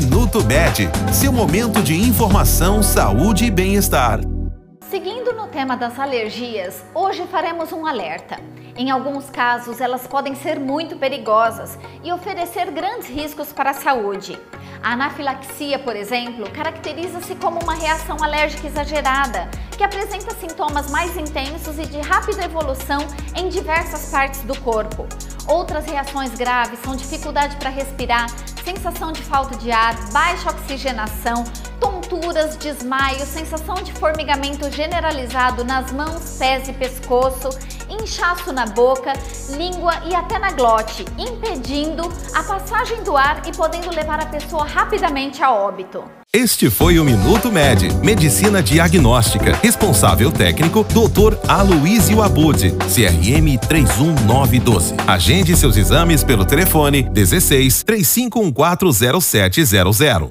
Minuto Med, seu momento de informação, saúde e bem-estar. Seguindo no tema das alergias, hoje faremos um alerta. Em alguns casos, elas podem ser muito perigosas e oferecer grandes riscos para a saúde. A anafilaxia, por exemplo, caracteriza-se como uma reação alérgica exagerada, que apresenta sintomas mais intensos e de rápida evolução em diversas partes do corpo. Outras reações graves são dificuldade para respirar, sensação de falta de ar, baixa oxigenação, tonturas, desmaio, sensação de formigamento generalizado nas mãos, pés e pescoço, inchaço na boca, língua e até na glote, impedindo a passagem do ar e podendo levar a pessoa rapidamente a óbito. Este foi o Minuto Med, Medicina Diagnóstica. Responsável técnico, Dr. Aloysio Abud, CRM 31912. Agende seus exames pelo telefone 16 35140700.